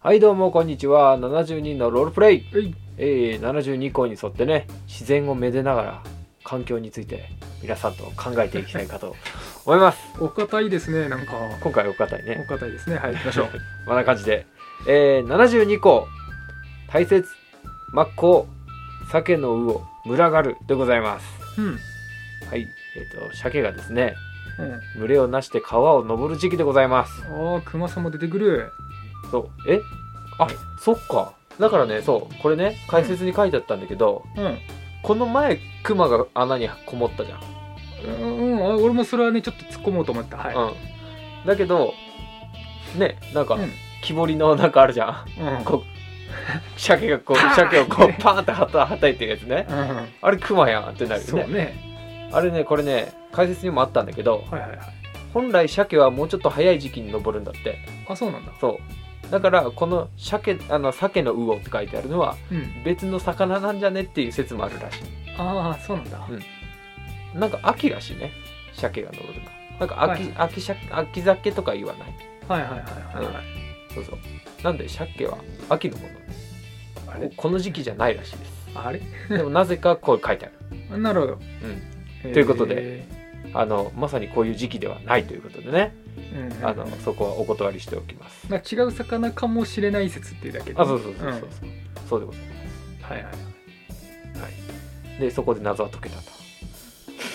はいどうもこんにちは。72のロールプレイ、はい。えー、72項に沿ってね自然をめでながら環境について皆さんと考えていきたいかと 思います。お堅いですねなんか。今回お堅いおね堅いですね。はい行きましょう。こんな感じで、えー、72項大切真っ向鮭の魚群がるでございます。うん。はいえっ、と鮭がですねうん。群れをなして川を登る時期でございます。ああ熊さんも出てくるそう。え？あそっか。だからねそう。これね解説に書いてあったんだけど、うん。この前クマが穴にこもったじゃん、うん、うん、あ俺もそれはねちょっと突っ込もうと思った。はい、うん。だけどねなんか、うん。木彫りのなんかあるじゃん。うん。こう 鮭がこう鮭をこうパーンってはたはたいてるやつね。うん。あれクマやんってなるよそうねね。あれねこれね解説にもあったんだけどはいはいはい。本来鮭はもうちょっと早い時期に登るんだって。あそうなんだ。そうだからこの鮭あの鮭の魚って書いてあるのはうん。別の魚なんじゃねっていう説もあるらしい。ああそうなんだ、うん。なんか秋らしいね鮭が登るの。なんか秋,、はい秋鮭秋鮭とか言わない？はいはいはいはいはい、そうそう。なんで鮭は秋のもの？あれ？ここの時期じゃないらしいです。あれ？でもなぜかこう書いてある、なるほど、うん、とということであのまさにこういう時期ではないということでね、うんあのそこはお断りしておきます、まあ、違う魚かもしれない説っていうだけであそうそうそうそうそう、ん。そうでございまはいはいす、はい、でそこで謎は解けたと。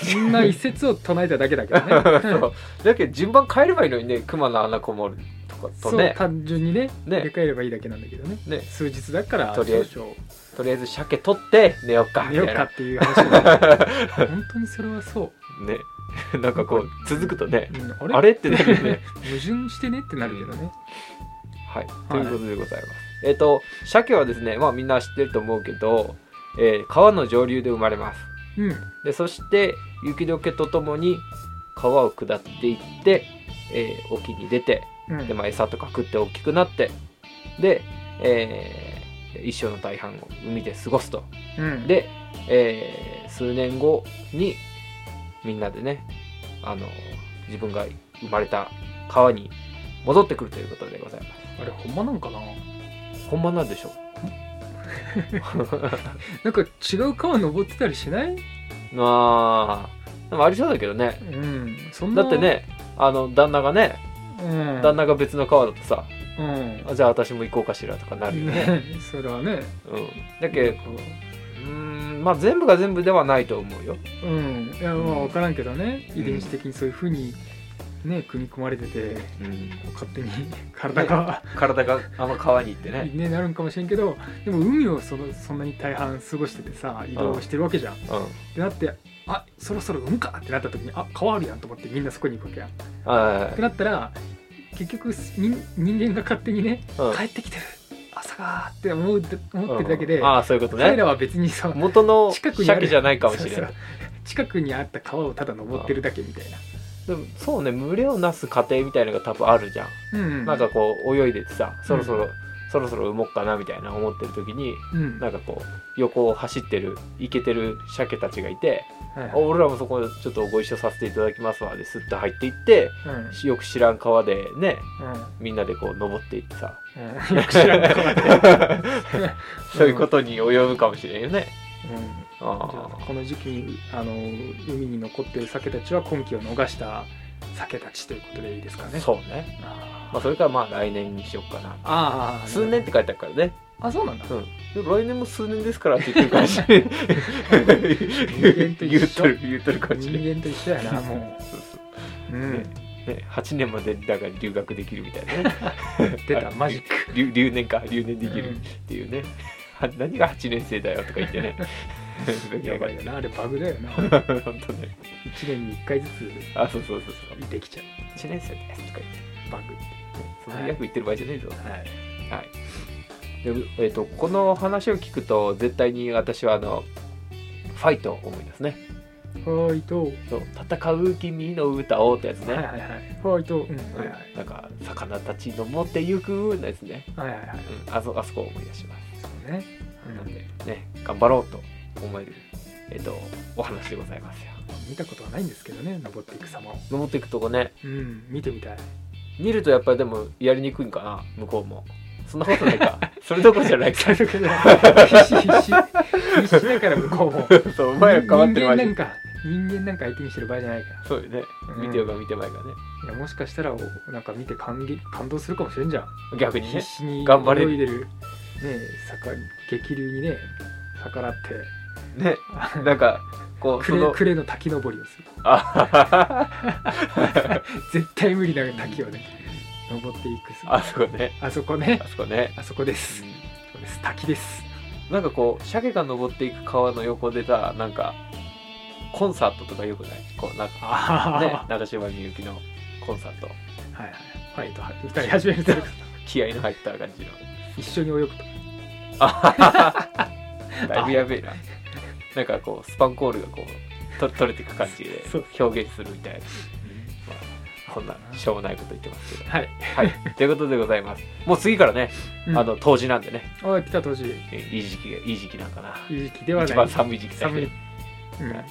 そんな一説を唱えただけだけどね。そう。だけど順番変えればいいのにね熊の穴こもるとかとそうね単純にねね。入れ替えればいいだけなんだけどね。ね。数日だからとりあえずとりあえず鮭取って寝よっか寝ようかっていう話 本当にそれはそう、ね なんかこう続くとねうん、あれ？ってなるよね。矛盾してねってなるけどねはい。ということでございます、えっ、と鮭はですねまあみんな知ってると思うけど、えー川の上流で生まれます。うん。でそして雪解けとともに川を下っていって、えー沖に出てうん。で、まあ、餌とか食って大きくなってで、えー一生の大半を海で過ごすと。うん、で、えー数年後にみんなでねあの自分が生まれた川に戻ってくるということでございます。あれほんまなんかな？ほんまなんでしょ なんか違う川登ってたりしない？あーでもありそうだけどね。うんそんな。だってねあの旦那がねうん。旦那が別の川だとさ、うん。あじゃあ私も行こうかしらとかなるよね、ね それはね。うん、だけどうーんまあ全部が全部ではないと思うよ。うん。いやまあ分からんけどね。遺伝子的にそういうふうにね組み込まれててうん、勝手に 体が。体があの川に行ってね、ねなるんかもしれんけどでも海をそのそんなに大半過ごしててさ移動してるわけじゃん。うん、ってなってあそろそろ海かってなった時にあ川あるやんと思ってみんなそこに行くわけやん。っあてなったら結局人間が勝手にね帰ってきてる朝がって思う思ってるだけで、うんああそういうことね。彼らは別にさ元の近くにある鮭じゃないかもしれない近くにあった川をただ登ってるだけみたいな。でもそうね群れをなす過程みたいなのが多分あるじゃん、うん。なんかこう泳いでてさそろそろ、そろそろ産もうかなみたいな思ってる時にうん。なんかこう横を走ってるイケてる鮭たちがいてはい「あ俺らもそこちょっとご一緒させていただきますわ」ですって入っていってうん。よく知らん川でねうん。みんなでこう登っていってさ。うん。よく知らん川で。そういうことに及ぶかもしれんよね。うん。ああこの時期にあの海に残っている鮭たちは今季を逃した鮭たちということでいいですかあね。そうね。あまあそれからまあ来年にしようかな。ああ数年って書いてあるからね。あそうなんだ。でも来年も数年ですからって言ってるかもしれん間と一緒言ってる言るかもしれん。人間と一緒やなもそうそうう。うん。ねね、8年までだから留学できるみたいなね 出たマジック。留留年か留年できるっうんていうね、は何が8年生だよとか言ってね やばいよなあれバグだよな。本当ね一年に一回ずつあそうそうそうそうできちゃう1年生ですとか言ってバグ。そんな役言ってる場合じゃねえぞ、はい。はいでえー、とこの話を聞くと絶対に私はあのファイトを思い出すねファイト。そう戦う君の歌をってやつね、はいはいはい。ファイト。うん。はいはい。なんか魚たちの持ってゆくのやつね、はいはいはい。うん、あそあそこを思い出しますそうね。なんでね頑張ろうと思えるえっ、とお話でございますよ見たことはないんですけどね登っていく様を。登っていくとこねうん見てみたい。見るとやっぱりでもやりにくいんかな向こうも。そんなことないか。それどころじゃないか。必死必死。必死だから向こうも。そうお前ら変わってるマジ人間なんか人間なんか相手にしてる場合じゃないから。そうよね。うん。見てようが見てまいがね。いやもしかしたらおなんか見て感激感動するかもしれんじゃん。逆にね。必死に頑張れる。泳いでる。ね逆激流にね逆らって。ね。なんかこうクその滝登りをする。あ 絶対無理な滝をね登っていくあそこね。あそこね。あそこね。あそこです。そうです。滝です。なんかこう鮭が登っていく川の横でさなんかコンサートとかよくない？こうなんかね長島みゆきのコンサート。はいはい。ファイトは歌い始めると。気合いの入った感じの。一緒に泳ぐと。あだいぶやべえな なんかこうスパンコールがこうと取れていく感じで表現するみたいな、まあ、こんなしょうもないこと言ってますけど。はい、はい。ということでございます。もう次からね、うん。あの冬至なんでね。あ来た当時えいい時期がいい時期なんかな。いい時期ではない。一番寒い時期だけ。ど寒い、うん、は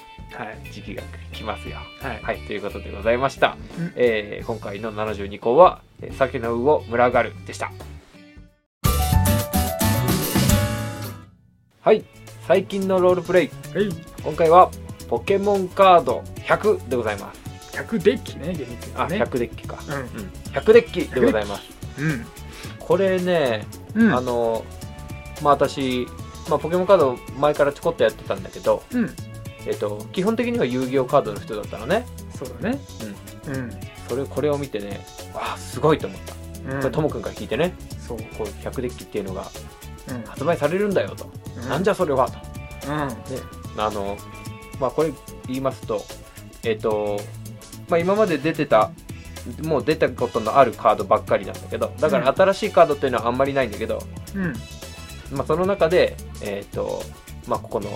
はい。い時期が来ますよ。はい、はい。ということでございました、うん。えー今回の72項は「えー鮭の魚群がる」でした。はい最近のロールプレイ。はい。今回はポケモンカード100でございます。100デッキね厳密にあ、ね。100デッキか、ううん、100デッキでございます。ん。これね、うん。あのまあ私、まあ、ポケモンカード前からちょこっとやってたんだけど、うん。えっと、基本的には遊戯王カードの人だったのね。そうだね。うん。それこれを見てねあすごいと思った。うん。これともくんから聞いてね。そう。こう100デッキっていうのがうん発売されるんだよと、うん。なんじゃそれはと。うん。あのまあこれ言いますとえっ、とまあ今まで出てたもう出たことのあるカードばっかりなんだけどだから新しいカードっていうのはあんまりないんだけど、うん。まあその中でえっ、とまあここの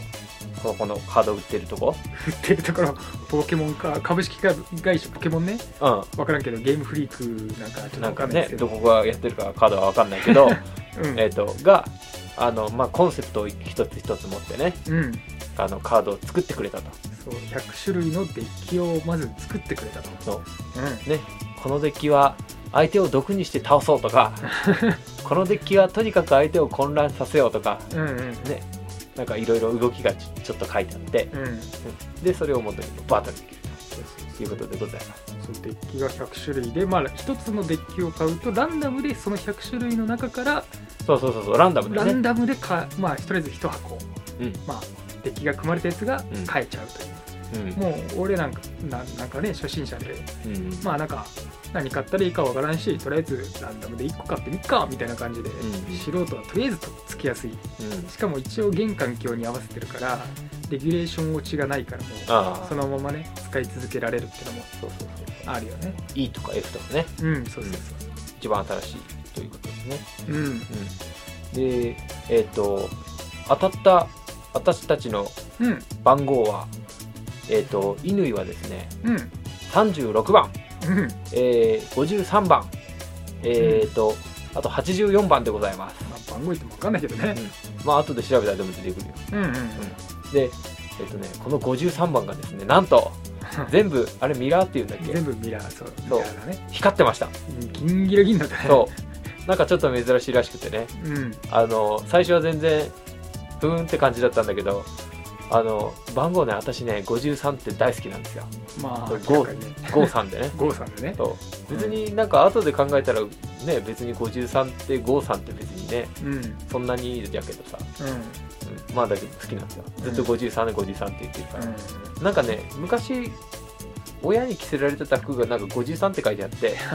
ここのカード売ってるとこ？売ってるところポケモンか株式会社ポケモンね。う分からんけどゲームフリークなんかちょっと分んなんかかんないですけど。ねどこがやってるかカードは分かんないけど うんえっとがあのまあコンセプトを一つ一つ持ってねうん。あのカードを作ってくれたと。そう100種類のデッキをまず作ってくれたと。そう。うね、このデッキは相手を毒にして倒そうとか このデッキはとにかく相手を混乱させようとかんうんうん。ねなんかいろいろ動きがちちょっと書いてあってうん。でそれを元にバトルできるということでございます。そうデッキが100種類でまあ一つのデッキを買うとランダムでその100種類の中からそうそうそうそうランダムだよね。ランダムでかまあとりあえず1箱。うん。まあデッキが組まれたやつがうん買えちゃうという、うんもう俺なんかななんかね初心者で。うん。まあなんか何買ったらいいかわからんしとりあえずランダムで1個買ってみっかみたいな感じで、ん。素人はとりあえずとっつきやすい。うん。しかも一応現環境に合わせてるからレギュレーション落ちがないからもうそのままね使い続けられるってのもそうそうそうあるよね。E とか F とかね。うんそうそう一番新しいということですね。そううん。うん。でえっ、と当たった私たちのうん。番号はえっ、と乾はですねうん。36番。うん。えー、53番。えー、と、あと84番でございます。まあ番号言っても分かんないけどね。まあ後で調べたらでも出てくるよ。うんうんでえっ、とねこの53番がですねなんと 全部あれミラーっていうんだっけ？全部ミラーそう。ミそうね。光ってました。うん銀ギラ銀だったね。そう。なんかちょっと珍しいらしくてね。うん。あの最初は全然ふーんって感じだったんだけどあの番号ね私ね53って大好きなんですよ。まあこれゴー今回ね。53でね。ゴーさんでね。そう。別になんか後で考えたらね別に53って53って別にねうん。うんそんなにいいやけどさ、うん。うん、まあだけど好きなんですよ。ずっと53で53って言ってるから、なんかね昔親に着せられてた服がなんか53って書いてあって、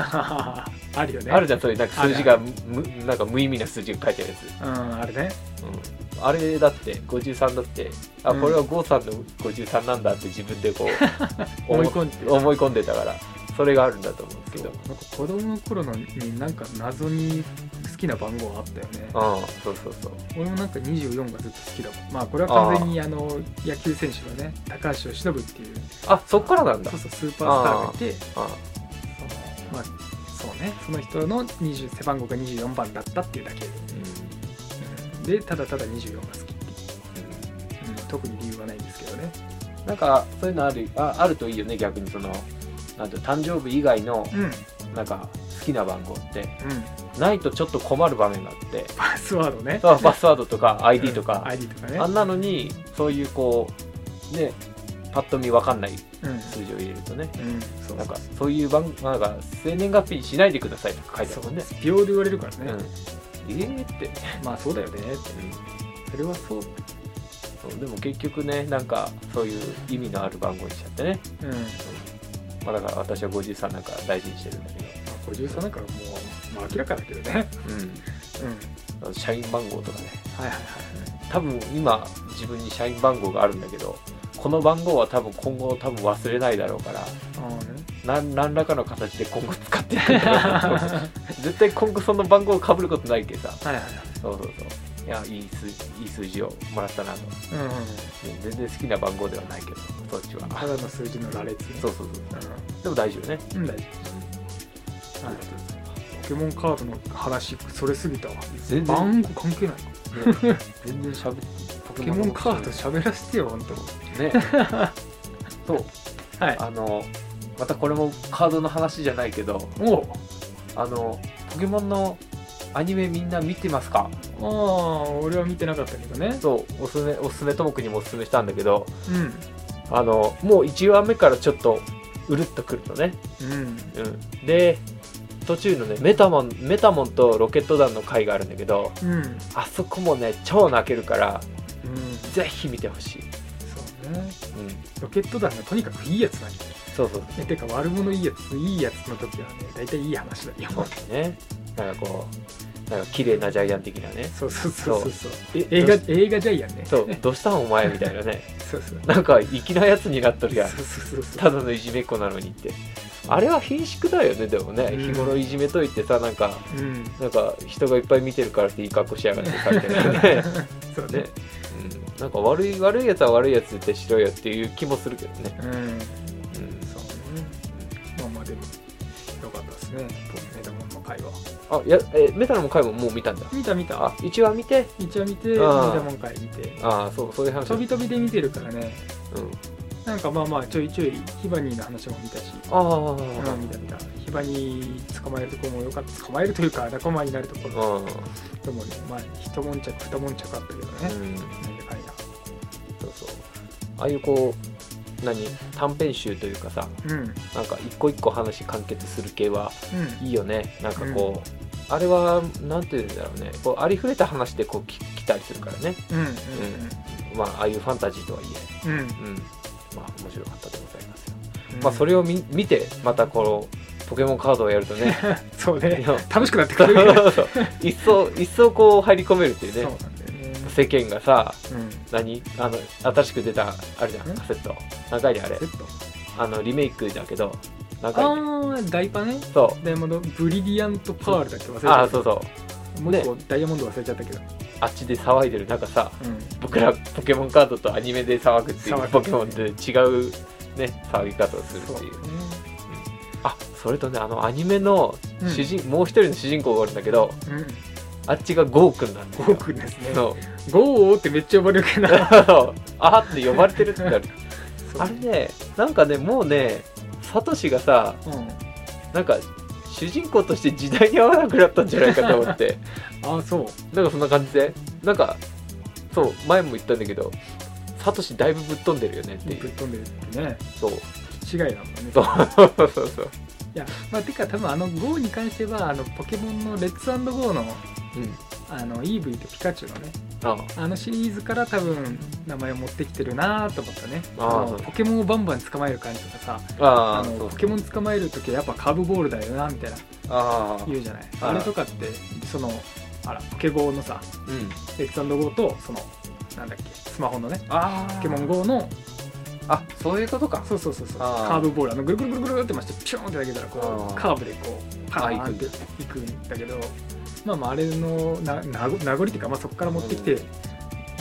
あるよね。あるじゃんそういうなんか数字がむなんか無意味な数字が書いてあるやつ、うんあるね。うん、あれだって53だって。あうん。これは郷さんの53なんだって自分でこう 思い込んで思い込んでたからそれがあるんだと思うんですけど。なんか子供の頃のになんか謎に好きな番号あったよね。うんそうそうそう。俺もなんか24がずっと好きだもん。まあこれは完全にあの野球選手のね高橋由伸っていう。あそっからなんだ。そうそうスーパースターがいて。あそのまあそうね。その人の20背番号が24番だったっていうだけ。うん。でただただ24が好きっていう、うん、特に理由はないんですけどね。うんなんかそういうのあるああるといいよね逆にそのなんていうの誕生日以外のうん。うんなんか好きな番号ってないとちょっと困る場面があって。パスワードね。そうパスワードとか ID とか、ID とかね。あんなのにそういうこうねパッと見わかんないうん。数字を入れるとね。うんそうなんかそういう番なんか生年月日にしないでくださいとか書いてあるもんね。秒で言われるからね、うん、えーって、まあそうだよね。ってそれはそう。そうでも結局ねなんかそういう意味のある番号にしちゃってね、うん、ままあ、だから私は53なんか大事にしてるんだけあ、53なんかもう、まあ、明らかだけどね。ど、うん。うん、社員番号とかね。はいはいはい。多分今自分に社員番号があるんだけどこの番号は多分今後多分忘れないだろうから何何らかの形で今後使っていくんだろうなと思って 絶対今後その番号をかぶることないけどさ。はいはいはい。そうそうそう。いやいい数いい数字をもらったなと。うん。うん全然好きな番号ではないけどそっちは。ただの数字の羅列ね。そうそうそうでも大丈夫ね。うん、うん、大丈夫。はい。ポケモンカードの話それすぎたわ。全然。番号関係ない。ね 全然しゃべポポケモンカード喋らせてよ本当ね。そう。はい。あのまたこれもカードの話じゃないけどおう。あのポケモンのアニメみんな見てますか？ああ俺は見てなかったけどね。そう。おすすめおすすめともくにもおすすめしたんだけどうん。あのもう1話目からちょっとうるっとくるのね、うん。うん、で途中のねメタモンメタモンとロケット団の回があるんだけどうん。あそこもね超泣けるからうん。ぜひ見てほしい、そうね。うん、ロケット団がとにかくいいやつなんだよ。そうそうえてか悪者いいやついいやつの時はね大体いい話だよ。ね。なんかこうなんか綺麗なジャイアン的なね。そうそうそうそうそう。え映画映画ジャイアンね。そう。どうしたんお前みたいなね。そうそう。なんか粋なやつになっとるやん。そうそうそうそう。ただのいじめっ子なのにってあれは貧縮だよねでもね、うん。日頃いじめといてさなんかうん。なんか人がいっぱい見てるからっていい格好しやがってさみたいなね。ね そうね、うん、なんか悪い悪いやつは悪いやつってしろよっていう気もするけどね、うん。うん、そうね。まあまあでもよかったですね。メダモンの会話あいやえメタルも回ももう見たんだ。見た見た。あ1話見て。一応見てメあー。ダモン会見て。ああそうそういう話飛び飛びで見てるからね。うんなんかまあまあちょいちょいヒバニーの話も見たし。ああうん見た見た。ヒバニー捕まえるところもよかった。捕まえるというか仲間になるところ。うんでもねまあ一悶着二悶着あったけどね、うん。なんでかいなそうそう。ああいうこう何？短編集というかさ。うん。うんなんか一個一個話完結する系はいいよね。なんかこう、あれはなんていうんだろうね。こうありふれた話でこうき来たりするからね。うん。うん。まあああいうファンタジーとはいえ。うん。うん面白かったでございますよ、うん。まあそれを見見てまたこのポケモンカードをやるとね そうね。楽しくなってくるそう一層一層こう入り込めるっていうねね。世間がさうん。何？あの新しく出たあれじゃん。ん？カセット。長いであれ。あのリメイクだけど長いでああダイパね？そダイヤモンドブリリアントパールだっけ？忘れうちゃった。ああそうそう。もう一個ダイヤモンド忘れちゃったけどあっちで騒いでる中さうん。僕らポケモンカードとアニメで騒ぐっていうポケモンで違うね騒ぎ方をするっていう。そうね。あそれとねあのアニメのうん。主人、もう一人の主人公がおるんだけどうん。あっちがゴーくんなんですよ。ゴーくんですね。そう。ゴーってめっちゃ呼ばれるけど。あーって呼ばれてるってなる。あれねなんかねもうねサトシがさうん。なんか主人公として時代に合わなくなったんじゃないかと思って。ああそう。なんかそんな感じで。なんかそう前も言ったんだけどサトシだいぶぶっ飛んでるよねっていう。ぶっ飛んでるってね。そう。違いだもんね。そうそうそうそう。いやまあてか多分あの GO に関してはあのポケモンのレッツゴーのうん。あの EV とピカチュウのね。ああ。のシリーズから多分名前を持ってきてるなと思ったね。あポケモンをバンバン捕まえる感じとかさあのポケモン捕まえる時はやっぱカーブボールだよなみたいな。ああ。言うじゃない。あれとかってそのあらポケゴーのさうん。レッツゴーとそのなんだっけスマホのねああ。ポケモン GO のあそういうことか。そうそうそうそう。カーブボールあのぐるぐるぐるぐるって回してピョーンって投げたらこうカーブでこうパーンっていくんだけどまあまああれのななご名残っていうか、まあ、そこから持ってきて、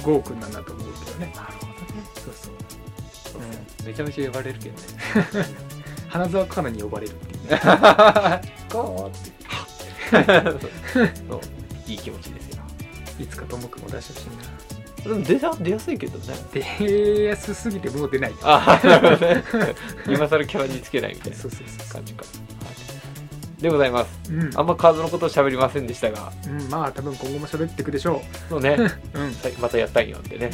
ゴーくんなんだと思うけどね。なるほどね。そうそう、うん、めちゃめちゃ呼ばれるけどね。花澤香菜に呼ばれるっていう。ねって。そう。いい気持ちですよ。いつかともくんも出してほしいな。でも出た出やすいけどね。出やすすぎてもう出ないああなるほどね。今更キャラにつけないみたいなそうそうそう。感じかでございます。うん。あんまカードのことを喋りませんでしたが。うん、まあ多分今後も喋っていくでしょそうね。う うん。はいまたやったんよってね。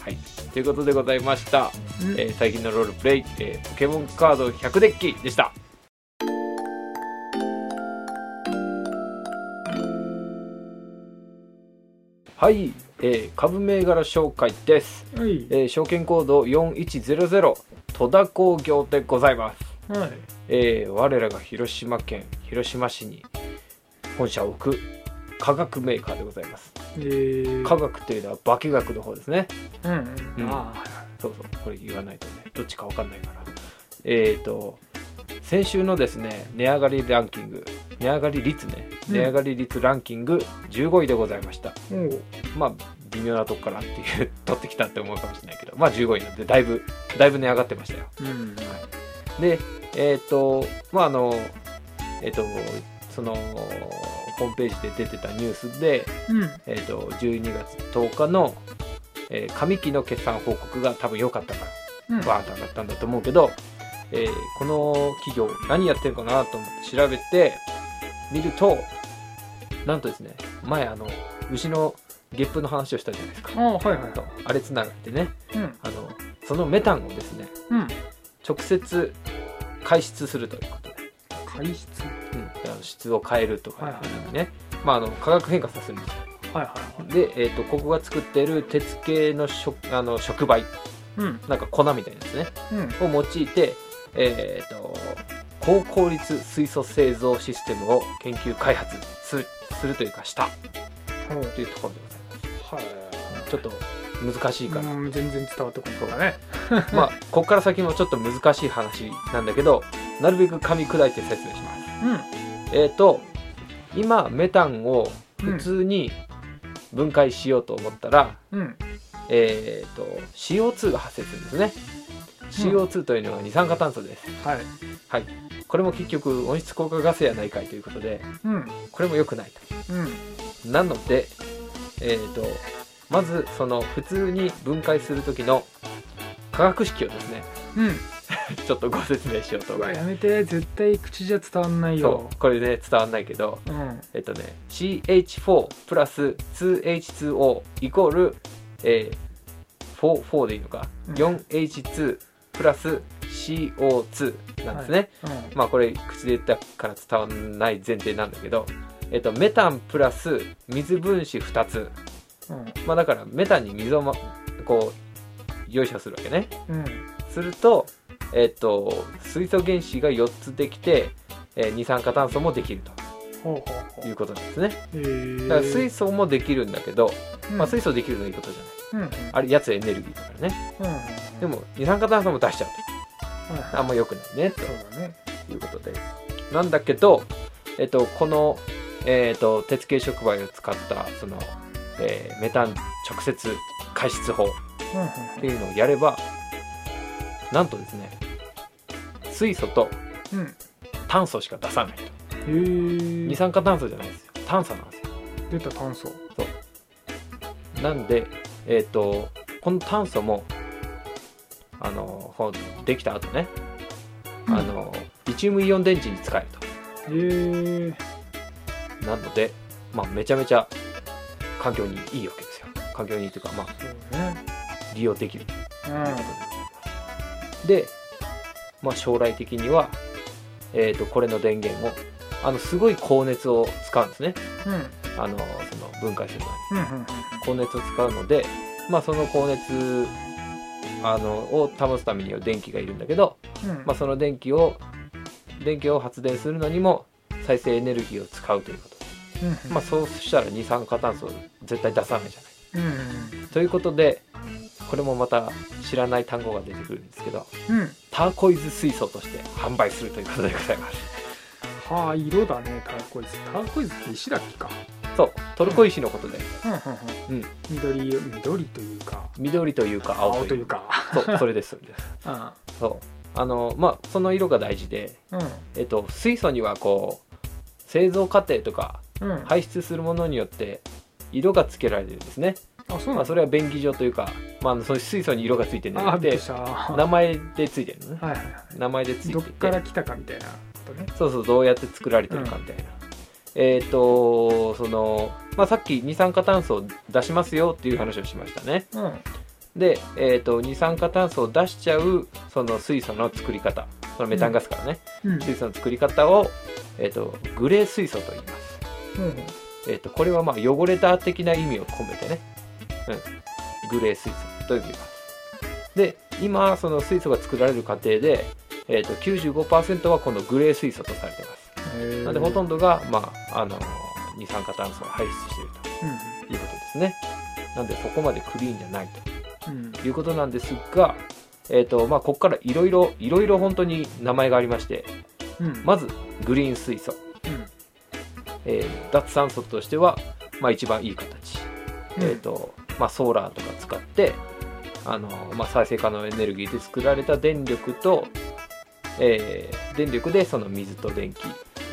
はい。ということでございました、うん。えー最近のロールプレイ、えーポケモンカード100デッキでした。はい、えー株銘柄紹介です、はい。えー証券コード4100戸田工業でございます。はいえー我らが広島県広島市に本社を置く化学メーカーでございます。えー、化学というのは化学の方ですね。うんうん、うん。ああそうそう。これ言わないとね。どっちか分かんないから。えっ、ー、と先週のですね値上がりランキング値上がり率ね。うん。値上がり率ランキング15位でございました、おう。まあ微妙なとこからっていう取ってきたって思うかもしれないけど。まあ15位なんでだいぶだいぶ値上がってましたよ。うんでえっ、とまああのえっ、とそのホームページで出てたニュースで、うん。えー、と12月10日の、えー上期の決算報告が多分良かったからうん。バーンと上がったんだと思うけど、えーこの企業何やってるかなと思って調べてみるとなんとですね前あの牛のゲップの話をしたじゃないですか。ああはいはいあれつながってね。うん。あのそのメタンをですねうん。直接排出するということで、排出？うん、質を変えるとかはいはいはい。ね、まあ、あの化学変化させるんですよ。はいはいはいで、えー、とここが作っている鉄系の触あの触媒うん。なんか粉みたいなやつね。うん。を用いて、えー、と高効率水素製造システムを研究開発するするというかした。ほう。というところでございはいますちょっと難しいから、うん全然伝わってこないからね。まあここから先もちょっと難しい話なんだけどなるべく噛み砕いて説明します。うん。えっ、と今メタンを普通に分解しようと思ったら、うん。えっ、と CO2 が発生するんですね。CO2 というのは二酸化炭素です。はい。これも結局温室効果ガスやないかいということでうん。これも良くないうん。となのでえっ、とまずその普通に分解する時の化学式をですねうん。ちょっとご説明しようとうわやめて絶対口じゃ伝わんないよ。そう。これね伝わんないけどうん。えっとね CH4 プラス 2H2O イコール、えー、4, 4でいいのか、うん。4H2 プラス CO2 なんですね、うん。まあこれ口で言ったから伝わらない前提なんだけど、えっと、メタンプラス水分子2つ、うん。まあ、だからメタンに水を、ま、こうよいしょするわけね。うん。すると、えっと、水素原子が4つできて、えー二酸化炭素もできるほうほうほということなんですね。だから水素もできるんだけど、うん。まあ、水素できるのはいいことじゃない。うんうん。あれやつエネルギーだからね。うんでも二酸化炭素も出しちゃうと。あんま良くないねということです。なんだけど、えっと、この、えっと、鉄系触媒を使ったその、えーメタン直接解出法っうんていうのをやればなんとですね水素とうんうん炭素しか出さないと。へ二え酸化炭素じゃないですよ。炭素なんですよ。出た炭素。なんで、えっとこの炭素もあのできた後ね、あのリチウムイオン電池に使えるへえとなので、まあ、めちゃめちゃ環境にいいわけですよ。環境にいいというか、まあ、利用できるう。ん。で、まあ、将来的には、えー、とこれの電源をあのすごい高熱を使うんですね。うん。あのその分解するのに。うんうん。高熱を使うので、まあ、その高熱あのを保つためには電気がいるんだけど、うん。まあ、その電気を電気を発電するのにも再生エネルギーを使うということうんまあ、そうしたら二酸化炭素を絶対出さないじゃない。うんということでこれもまた知らない単語が出てくるんですけどうん。ターコイズ水素として販売するということでございます。はあ色だねターコイズ。ターコイズって石だっけか。そうトルコ石のことで。うん。うんうん緑緑というか。緑というか青というか。か。そうそれですそれです。あ。そう。あのまあその色が大事で、うん。えっと、水素にはこう製造過程とかうん。排出するものによって色がつけられてるんですね、まあ、あそうなんそれは便宜上というか、まああの、そういう水素に色がついてるんじゃなくてあびっくりした。は名前でついてるのね。いはいはい。名前でついていて。どっから来たかみたいなことね。そうそうどうやって作られてるかみたいな、えっ、とその、まあ、さっき二酸化炭素を出しますよっていう話をしましたね。うん。で、えー、と二酸化炭素を出しちゃうその水素の作り方。そのメタンガスからね、うん。水素の作り方を、えー、とグレー水素と言います、うんえー、とこれはまあ汚れた的な意味を込めてね、うん、グレー水素と呼びますで今その水素が作られる過程で、えー、と95%はこのグレー水素とされてます。なのでほとんどが、まあ、あの二酸化炭素を排出していると。いうことですね。なんでそこまでクリーンじゃないと。うん。うんいうことなんですが、えーとまあ、ここからいろいろいろいろ本当に名前がありましてうん。まずグリーン水素、うんえー脱酸素としては、まあ、一番いい形、うん。えーとまあ、ソーラーとか使ってあの、まあ、再生可能エネルギーで作られた電力と、えー電力でその水と電気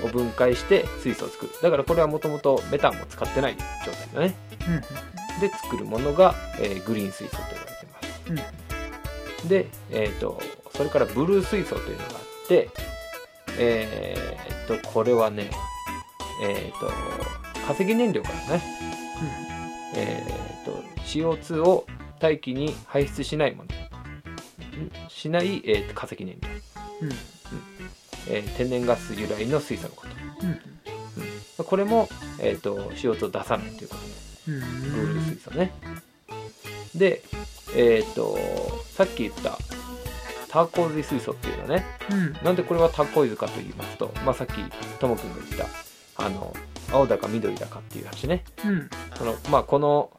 を分解して水素を作る。だからこれはもともとメタンも使ってない状態だね。うん。で作るものが、えーグリーン水素と言われてます。うん。で、えー、とそれからブルー水素というのがあってえー、とこれはねえー、と化石燃料からね、えー、と CO2 を大気に排出しないもの。んしない、えーと化石燃料、うん。えー天然ガス由来の水素のこと。うん。これも、えー、と CO2 を出さないということで。うん。ブルー水素ね。で、えっ、と、さっき言ったターコーズ水素っていうのはね、うん。なんでこれはターコイズかと言いますと、まあ、さっきともくんが言った、あの、青だか緑だかっていう話ね。うんその、まあ、この、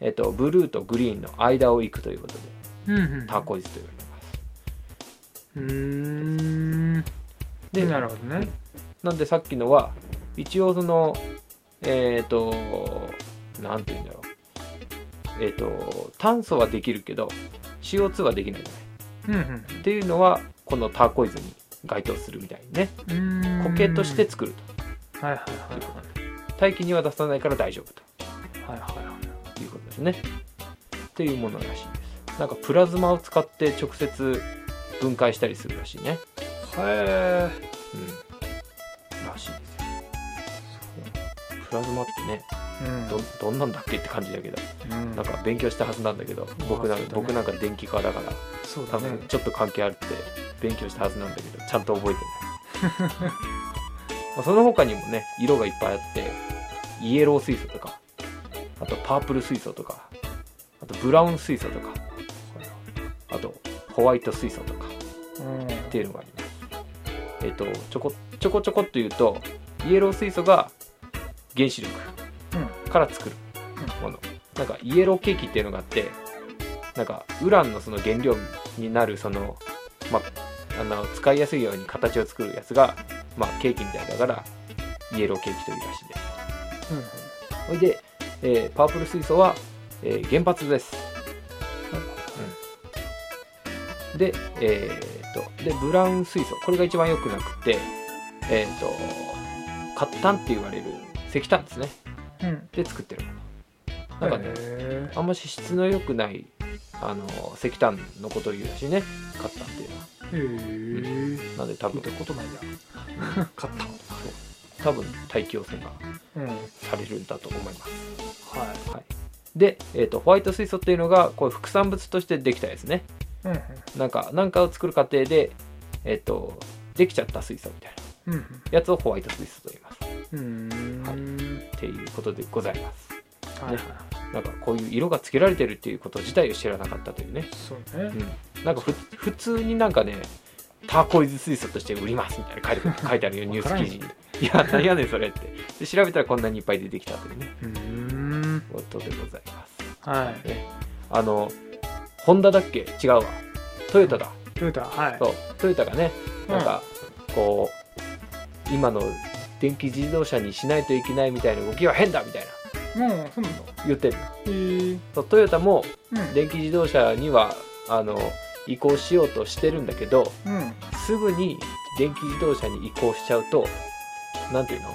えっ、と、ブルーとグリーンの間を行くということで、うんターコイズと言われてます。うーんでなるほどねなんでさっきのは、一応その、えっ、と、なんて言うんだろう。えっ、と、炭素はできるけど、CO2 はできないじゃない。うんっていうのはこのターコイズに該当するみたいにねうん固形として作るとはいはいはい。大気には出さないから大丈夫はいはいはい。ということですね。っていうものらしいですなんかプラズマを使って直接分解したりするらしいね。へうん。らしいですよ。プラズマってねえうん。どどんなんだっけって感じだけどうん。なんか勉強したはずなんだけど僕なんそうだね。僕なんか電気科だから多そうだね。分ちょっと関係あるって勉強したはずなんだけどちゃんと覚えてない まその他にもね色がいっぱいあってイエロー水素とかあとパープル水素とかあとブラウン水素とかあとホワイト水素とかっていうのがあります。えっ、とちょこちょこちょこっと言うとイエロー水素が原子力から作るもの、なんかイエローケーキっていうのがあってなんかウランのその原料になるそのまああの使いやすいように形を作るやつがまあケーキみたいだからイエローケーキというらしいです。うんほいで、えーパープル水素は、えー原発です、うん。でえーっとでブラウン水素これが一番良くなくてえーっと活炭って言われる石炭ですね。うん。で作ってる。ものなんかねへあんまし質の良くないあの石炭のことを言うらしいね。活炭っていうのは。えへえなんで多分。見たことないや買っ多分大気汚染がたうんされるんだと思います。はい。で、えー、とホワイト水素っていうのがこう副産物としてできたやつね。うんなんかなんかを作る過程でえっ、とできちゃった水素みたいな。うんやつをホワイト水素と言います。うん。うんっていうことでございます。はいはい。なんかこういう色がつけられてるっていうこと自体を知らなかったというね。そうね。うん。なんかふ普通になんかねターコイズ水素として売りますみたいな書いて書いてあるよニュース記事に。いや何やねんそれって。で調べたらこんなにいっぱい出てきたというね。うん。ことでございます。はい。ね。あのホンダだっけ？違うわ。トヨタだ。トヨタはい。そう。トヨタがねなんかこう今の電気自動車にしないといけないみたいな動きは変だみたいな。もうそうなんだ。言ってるへえトヨタもうん。電気自動車にはあの移行しようとしてるんだけどうん。すぐに電気自動車に移行しちゃうとなんていうの？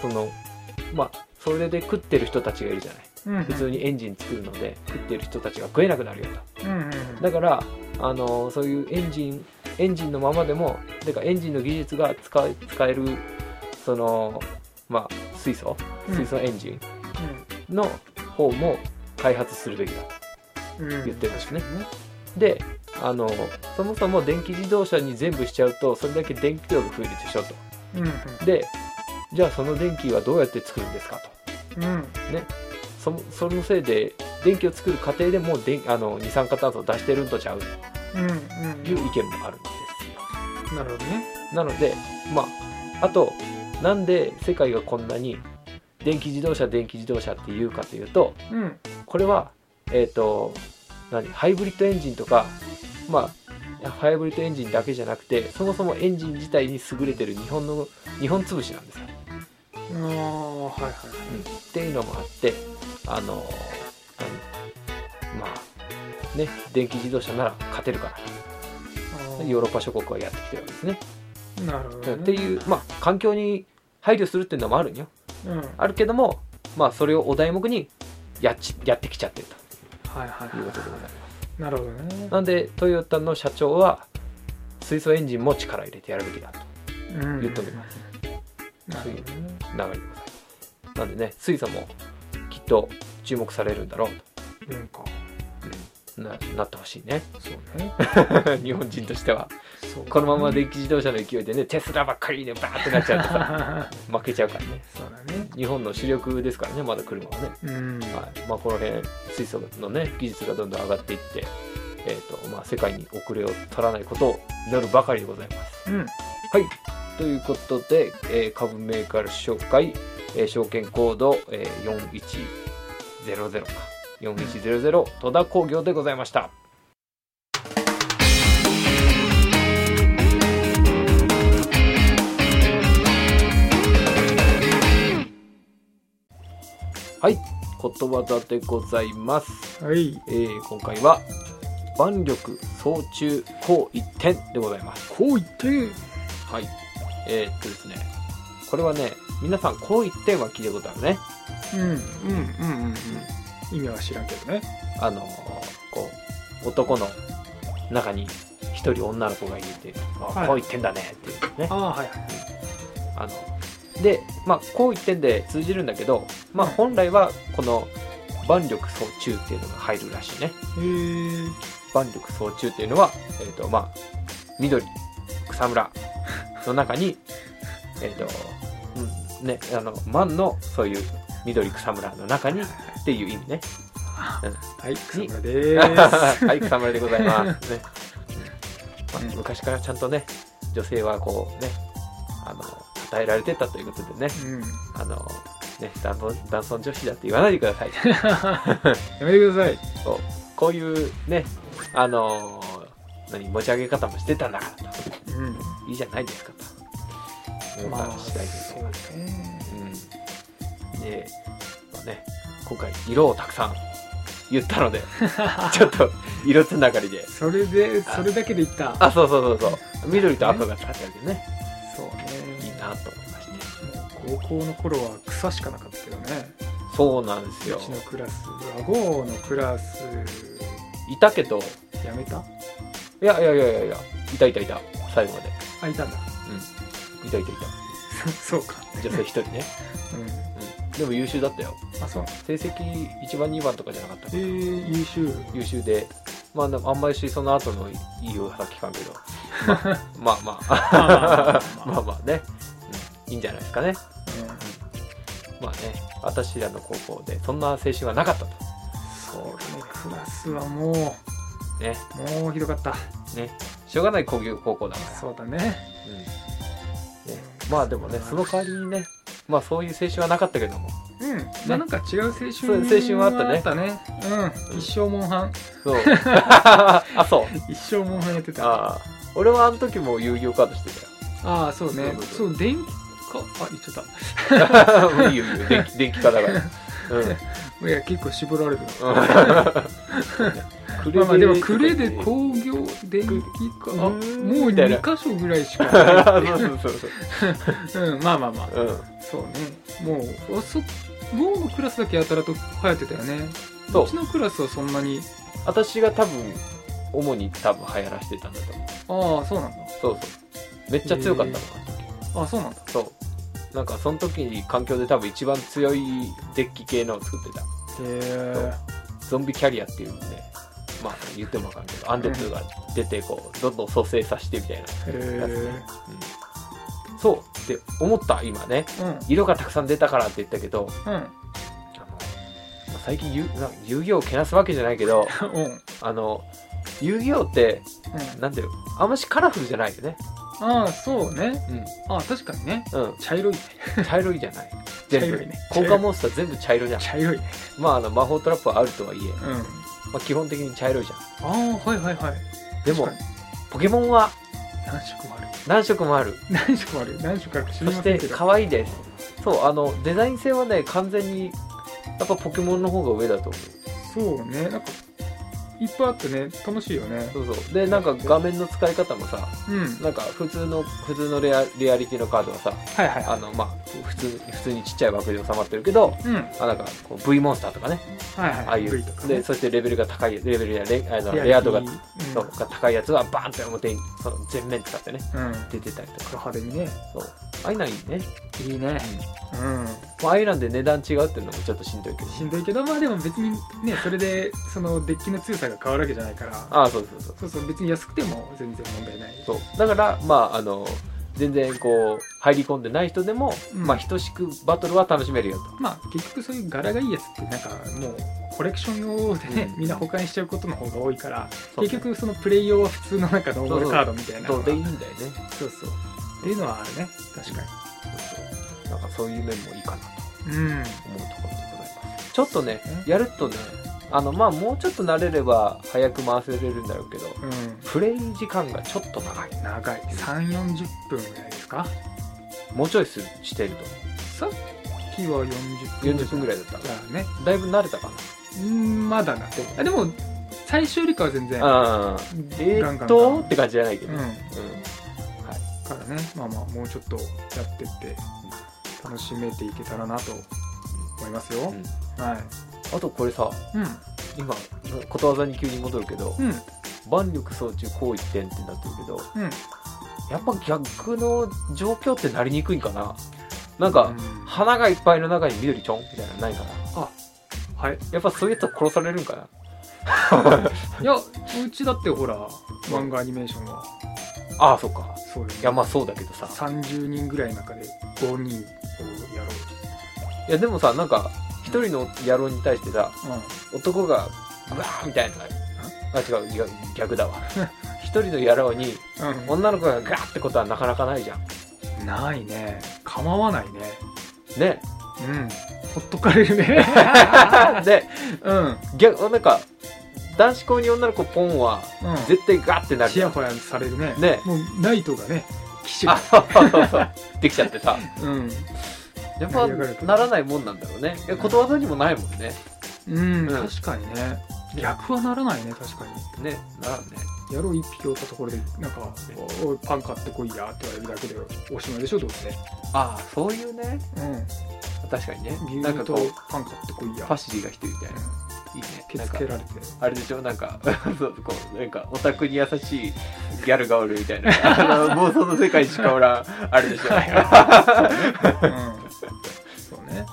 そのまあそれで食ってる人たちがいるじゃない。うん普通にエンジン作るので食ってる人たちが食えなくなるよと。うんうんだからあのそういうエンジンエンジンのままでもてかエンジンの技術が使え使えるそのまあ水素？うん。水素エンジン？の方も開発するべきだとうん。言ってるんですね。であのそもそも電気自動車に全部しちゃうとそれだけ電気量が増えるでしょと。うんうん。でじゃあその電気はどうやって作るんですかと。うん。そそのせいで電気を作る過程でもう電あの二酸化炭素を出してるんとちゃうと。うんうんいう意見もあるんですよ。なるほどね。なのでまああとなんで世界がこんなに電気自動車電気自動車っていうかというとうん。これはえっ、と何？ハイブリッドエンジンとかまあハイブリッドエンジンだけじゃなくてそもそもエンジン自体に優れてる日本の日本潰しなんですよ、ああはいはいはい。っていうのもあってあの何？まあね電気自動車なら勝てるからヨーロッパ諸国はやってきてるわけですね。なるほどね。っていうまあ環境に配慮するっていうのもあるんよ。うん。はいあるけどもまあそれをお題目にやっちやってきちゃってるはいはということでございます。いなるほどね。なんでトヨタの社長は水素エンジンも力入れてやるべきだとうん。言っております。なるほどね。流れでございます。なんでね水素もきっと注目されるんだろううんななってほしいね。そうね。日本人としては。そうこのまま電気自動車の勢いでねテスラばっかりでバーってなっちゃうとさ 負けちゃうからね。そうだね。日本の主力ですからねまだ車はね。うん。はい。まあ、この辺水素のね技術がどんどん上がっていって、えーとまあ、世界に遅れを取らないことを祈るばかりでございます。うん。はい。ということで、えー株メーカー紹介、えー証券コード、えー4100か4100戸田工業でございました。はい、ことわざでございます。はいえー今回は腕力総中高一点でございます。こう言ってはい。えーっとですね、これはね、皆さん高一点は聞いたことあるね。うんうんうんうんうん意味は知らんけどね。あのーこう、男の中に一人女の子がいて、あはい。高一点だねっていうね。ああはいはいあの、で、まあ、高一点で通じるんだけど、まあ、はい。本来はこの腕力総中っていうのが入るらしいね。へえ腕力総中っていうのは、えーとまあ、緑草むらの中に、えーとうんね、あの万のそういう緑草むらの中にっていう意味ね。はい草村でーすはい、草むらでございます。ね まあうん昔からちゃんとね、女性はこうね、あの、称えられてたということでね、うんあの、ね、男尊男尊女子だって言わないでください。やめてください そうこういうね、あのー何、持ち上げ方もしてたんだからと。うんいいじゃないですかと。思ったまあ次第でございます。うん。で、まあね、今回色をたくさん言ったので、ちょっと色つながりで。それでそれだけで言ったあ、そうそうそうそう。緑と赤が使ってあるけどね、そういいねなと思いまして。高校の頃は草しかなかったけどねそうなんですようち。のクラス和合のクラスいたけど、やめた？いやいやいやいやいや、いたいたいた、最後まで。あいたんだいたいたい そうかた。女性一人ね。うんうん。でも優秀だったよ。あそう成績1番2番とかじゃなかったえー、優秀。優秀で、まあ、でもあんまりしその後のいい噂聞かんけど、まあ、まあまあ。まあまあね、うん。いいんじゃないですかね。まあね、私らの高校でそんな青春はなかったと。そうね。クラスはもね、うもうひどかった。ね、しょうがない工業高校だから。そうだね。うん。ね、まあでもね、その代わりにね、まあそういう青春はなかったけども、うん、まあなんか違う青春そう青春はあったね。あったね。うん。一生モンハン。そう。あ、そう。一生モンハンやってた。ああ、俺はあの時も遊戯王カードしてたよ。ああそうね。そうそうそそう電気かあ言っちゃっ いいよいいよ。電気 電気化だから。うん。たいや結構絞られるクまあまあでもクレで工業電気かあもううん。みたいな2箇所ぐらいしかそうないそうそう。そう。うんまあまあまあ。うん。そうね。もうあそ某のクラスだけやたらと流行ってたよね。そう。うちのクラスはそんなに。私が多分主に多分流行らせてたんだと思う。ああそうなんだ。そうそう。めっちゃ強かったのかなあそうなんだ。そう。なんかその時に環境で多分一番強いデッキ系のを作ってた。へえゾンビキャリアっていうねまあ言ってもわかんないけどアンデッドが出てこうどんどん蘇生させてみたいなへえうんそう。って思った今ね。うん。色がたくさん出たからって言ったけど最近遊な遊戯王をけなすわけじゃないけど うん。うんあの遊戯王ってなんていうのあんましカラフルじゃないよね。ああそうね。うああ確かにね。ん、茶色い 茶色いじゃない。全部。ね。効果モンスター全部茶色じゃん。茶色い。ねまああの魔法トラップはあるとはいえ、うん。まあ、基本的に茶色いじゃん。ああはいはいはい。でもポケモンは何色もある何色もある。何色もある何色か知りそしてませんけど。可愛いです。そうあのデザイン性はね完全にやっぱポケモンの方が上だと思う。そうね。なんかいっぱいあってね楽しいよね。そうそう。でなんか画面の使い方もさうん。なんか普通の普通のレアレアリティのカードはさはいはい。あのまあ普通普通にちっちゃい枠で収まってるけどうん。はいあなんかこう V モンスターとかね。はいああいう。V とかね。でそしてレベルが高いレベルやレあのレレア度がうん。そうが高いやつはバーンって表にその全面使ってね。うん。出てたりとか。派手にね。そう。ああいうのはいいね、いいね。うん。まあ、ああいうので値段違うっていうのもちょっとしんどいけど。しんどいけどまあでも別にねそれでそのデッキの強さが変わるわけじゃないから。ああそうそうそうそうそう別に安くても全然問題ない。そう。だからまああの全然こう入り込んでない人でも、うん。まあ等しくバトルは楽しめるよと。まあ結局そういう柄がいいやつってなんかもうコレクション用でね、うん。みんな保管しちゃうことの方が多いからそう結局そのプレイ用は普通のなんかノーマルカードみたいなそうでいいんだよね。そうそう。っていうのはあるね。確かそうそう。なんかそういう面もいいかなとにうん。思うところでございます。ちょっとねえ？やるとねあのまあもうちょっと慣れれば早く回せれるんだろうけどうプレイ時間がちょっと長い。ん長い。3 4 0分ぐらいですか？もうちょいするしてると。さっきは40分。40分ぐらいだった。だからね。だいぶ慣れたかうんまだな。あでも最初よりかは全然なあ。あえー、っとって感じじゃないけどうんね、からねまあまあもうちょっとやってって楽しめていけたらなと思いますよ、うん。はいあとこれさうん。今ことわざに急に戻るけど、うん。万力装置こう一点ってなってるけどうん。やっぱ逆の状況ってなりにくいんかな？なんか、花がいっぱいの中に緑ちょんみたいなのないかな？はい。やっぱそういうやつは殺されるんかな？いやうちだってほら漫画アニメーションはああそっか。そうよ、いやまあそうだけどさ。30人ぐらいの中で5人をやろいやでもさなんか一人の野郎に対してさう男がうわーみたいな。あ違う違う逆だわ。一人の野郎にうん、女の子がガーってことはなかなかないじゃん。うん、ないね。構わないね。ね。うん。ほっとかれるね。でうん。逆なんか男子校に女の子ポンはうん。絶対ガーってなるじゃん。チヤホヤされるね。ね。もうナイトがね騎士あがそうそうそう。できちゃってさ。うんやっぱならないもんなんだろうね。ことわざにもないもんね。うん、うん。確かにね。逆はならないね確かに。ねならんね。野郎一匹おったところでなんか「おいパン買ってこいや」って言われるだけでおしまいでしょどうせ。ああそういうね。うん。確かにね。牛乳なんかこうとパン買ってこいや。ファシリが一人みたいなうん。いいね。ケなんかツけられて。あれでしょ？なんか そうこうなんかオタクに優しいギャルがおるみたいな。あの妄想の世界にしかおらん。あれでしょ？うんそうね。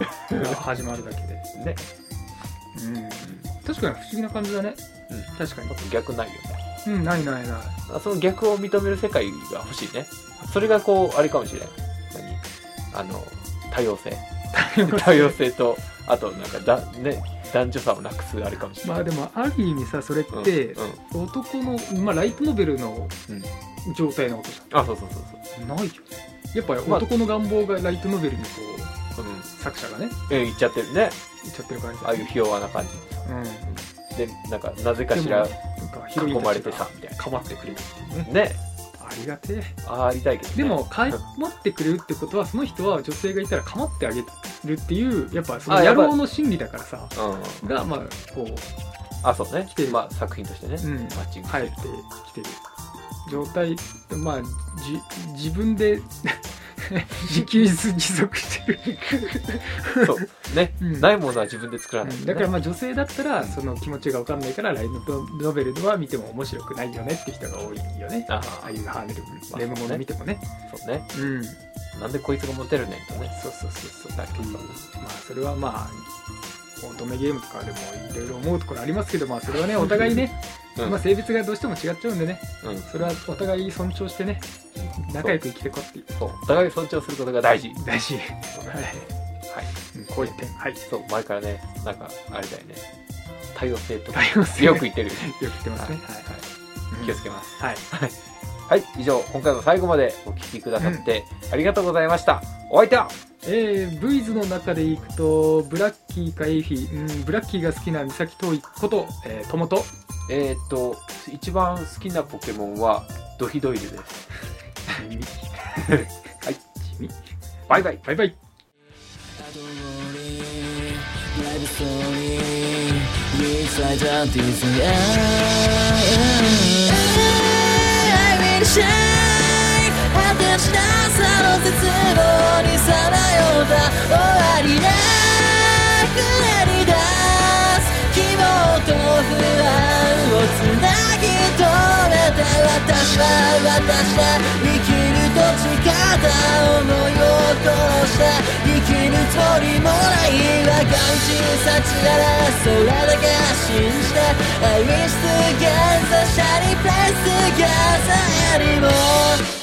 が始まるだけで。ね。うん。確かに不思議な感じだね。うん。確かに。逆ないよね。うんないないない。あその逆を認める世界が欲しいね。それがこうあれかもしれない何？あの多様性。多様性。とあとなんかだ、ね、男女差をなくすあれかもしれない、まあでもある意味さそれってうんうん。男の、まあ、ライトノベルのうん。状態のことじあそうそうそうゃんないよねやっぱまあ男の願望がライトノベルにこうそううん作者がねえ言っちゃってるね。言っちゃってる感じ。ああいうひ弱な感じうん。でなんかなぜかしら囲まれてさ。みたいかまってくれるっていうね。なね。ありがてえ。あありたいけど、ね、でもかまってくれるってことはその人は女性がいたらかまってあげるっていうやっぱその野郎の心理だからさうん。がまあこうあそうね。来てる。まあ作品としてね、うん。マッチング入ってきてる状態まあじ自分で 自給自足してる、そう。ね、うん。ないものは自分で作らない。とね、だからまあ女性だったらその気持ちが分かんない。からライトノベルは見ても面白くないよねって人が多いよね。あああいうハーネルまあレムもの見てもね。そうね。うん。なんでこいつがモテるねんとね。そうそうそうそう。なるほどまあそれはまあ乙女ゲームとかでもいろいろ思うところありますけどまあそれはねお互いね、うん。まあ性別がどうしても違っちゃうんでね。うん。それはお互い尊重してね仲良く生きていこうっていう。そう。お互い尊重することが大事。大事。はい、はい。うん。こういう点。はい。そう。前からねなんかあれだよね。多様性とか多様性。よく言ってる。よく言ってますね。はい。はい、気をつけます。はい。はい。以上今回も最後までお聞きくださってありがとうございました。お相手はえー、ブイズの中でいくとブラッキーかエイフィ、うん、ブラッキーが好きな三崎遠いこと、えー、友とえーっと一番好きなポケモンはドヒドイルです。はい。バイバイ。バイバイ。Life 果てしたさの絶望にさまよった終わりなくなり出す希望と不安をつなぎ止めて私は私だ生きると誓った思いを通して生きる鳥もないわがうち幸ならそれだけ信じて I wish together shiny place together anymore